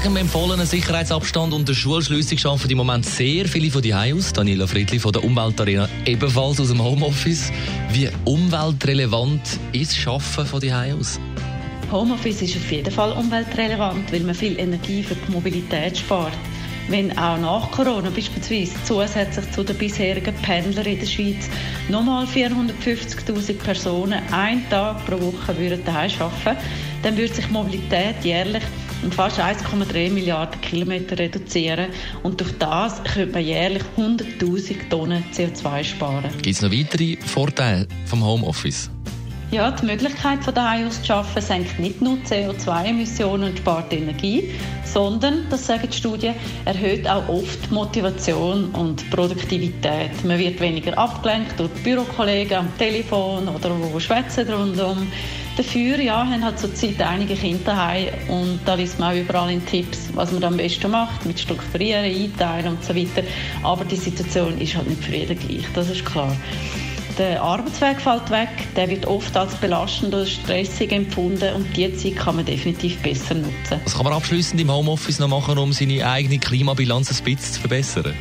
Wegen dem empfohlenen Sicherheitsabstand und der Schulschliessung arbeiten im Moment sehr viele von die aus. Daniela Friedli von der Umweltarena ebenfalls aus dem Homeoffice. Wie umweltrelevant ist das Arbeiten von die aus? Homeoffice ist auf jeden Fall umweltrelevant, weil man viel Energie für die Mobilität spart. Wenn auch nach Corona beispielsweise zusätzlich zu den bisherigen Pendlern in der Schweiz nochmal 450.000 Personen einen Tag pro Woche würden daheim arbeiten, dann würde sich Mobilität jährlich um fast 1,3 Milliarden Kilometer reduzieren und durch das könnte man jährlich 100.000 Tonnen CO2 sparen. Gibt es noch weitere Vorteile vom Homeoffice? Ja, die Möglichkeit von daheim aus zu arbeiten senkt nicht nur CO2-Emissionen und spart Energie, sondern, das sagen die Studien, erhöht auch oft Motivation und Produktivität. Man wird weniger abgelenkt durch Bürokollegen am Telefon oder wo schwätzen rundum. Dafür ja, haben halt zurzeit einige Kinder daheim und da liest man auch überall in Tipps, was man am besten macht, mit Strukturieren, Einteilen und so weiter. Aber die Situation ist halt nicht für jeden gleich, das ist klar der Arbeitsweg fällt weg, der wird oft als belastend oder stressig empfunden und diese Zeit kann man definitiv besser nutzen. Was kann man abschließend im Homeoffice noch machen, um seine eigene Klimabilanz ein bisschen zu verbessern?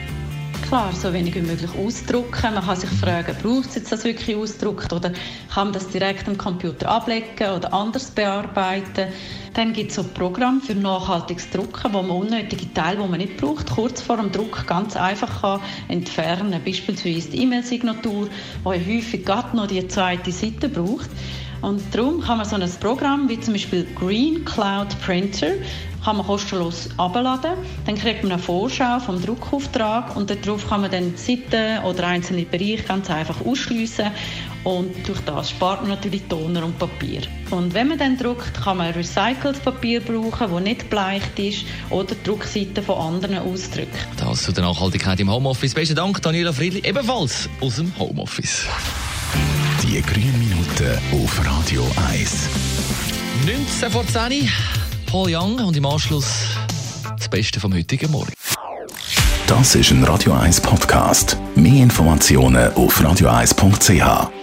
Klar, so wenig wie möglich ausdrucken. Man kann sich fragen, braucht es das wirklich ausdruckt oder kann man das direkt am Computer ablegen oder anders bearbeiten. Dann gibt es so Programme für nachhaltiges Drucken, wo man unnötige Teile, die man nicht braucht, kurz vor dem Druck ganz einfach kann entfernen Beispielsweise die E-Mail-Signatur, die häufig gerade noch die zweite Seite braucht. Und darum kann man so ein Programm wie zum Beispiel Green Cloud Printer kann man kostenlos abladen. Dann kriegt man eine Vorschau vom Druckauftrag und darauf kann man dann Seiten oder einzelne Bereiche ganz einfach ausschliessen und durch das spart man natürlich Toner und Papier. Und wenn man dann druckt, kann man recyceltes Papier brauchen, das nicht bleicht ist oder Druckseiten von anderen ausdrückt. Das zu der Nachhaltigkeit im Homeoffice. Besten Dank, Daniela Friedli, ebenfalls aus dem Homeoffice. Die grünen Minuten auf Radio 1. 19 vor 10 Paul Young und im Anschluss das Beste vom heutigen Morgen. Das ist ein Radio 1 Podcast. Mehr Informationen auf radio1.ch.